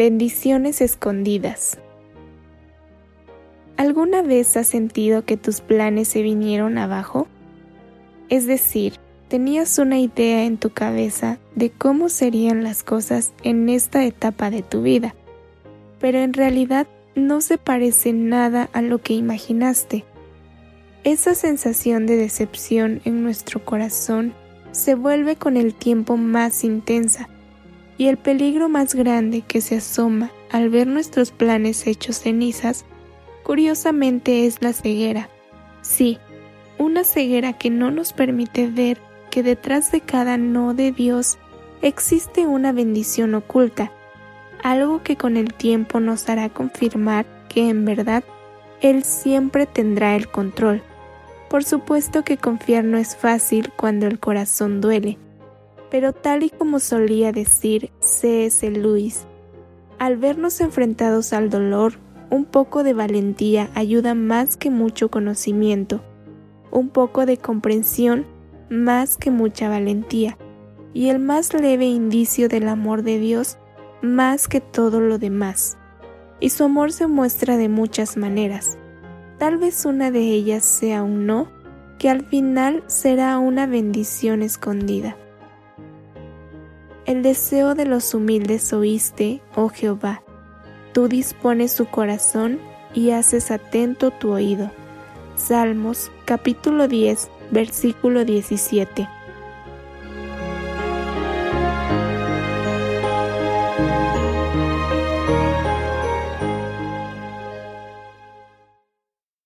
Bendiciones escondidas. ¿Alguna vez has sentido que tus planes se vinieron abajo? Es decir, tenías una idea en tu cabeza de cómo serían las cosas en esta etapa de tu vida, pero en realidad no se parece nada a lo que imaginaste. Esa sensación de decepción en nuestro corazón se vuelve con el tiempo más intensa y el peligro más grande que se asoma al ver nuestros planes hechos cenizas, curiosamente es la ceguera. Sí, una ceguera que no nos permite ver que detrás de cada no de Dios existe una bendición oculta, algo que con el tiempo nos hará confirmar que en verdad Él siempre tendrá el control. Por supuesto que confiar no es fácil cuando el corazón duele, pero tal y como solía decir C.S. Lewis, al vernos enfrentados al dolor, un poco de valentía ayuda más que mucho conocimiento, un poco de comprensión más que mucha valentía, y el más leve indicio del amor de Dios más que todo lo demás. Y su amor se muestra de muchas maneras. Tal vez una de ellas sea un no, que al final será una bendición escondida. El deseo de los humildes oíste, oh Jehová. Tú dispones su corazón y haces atento tu oído. Salmos capítulo 10, versículo 17.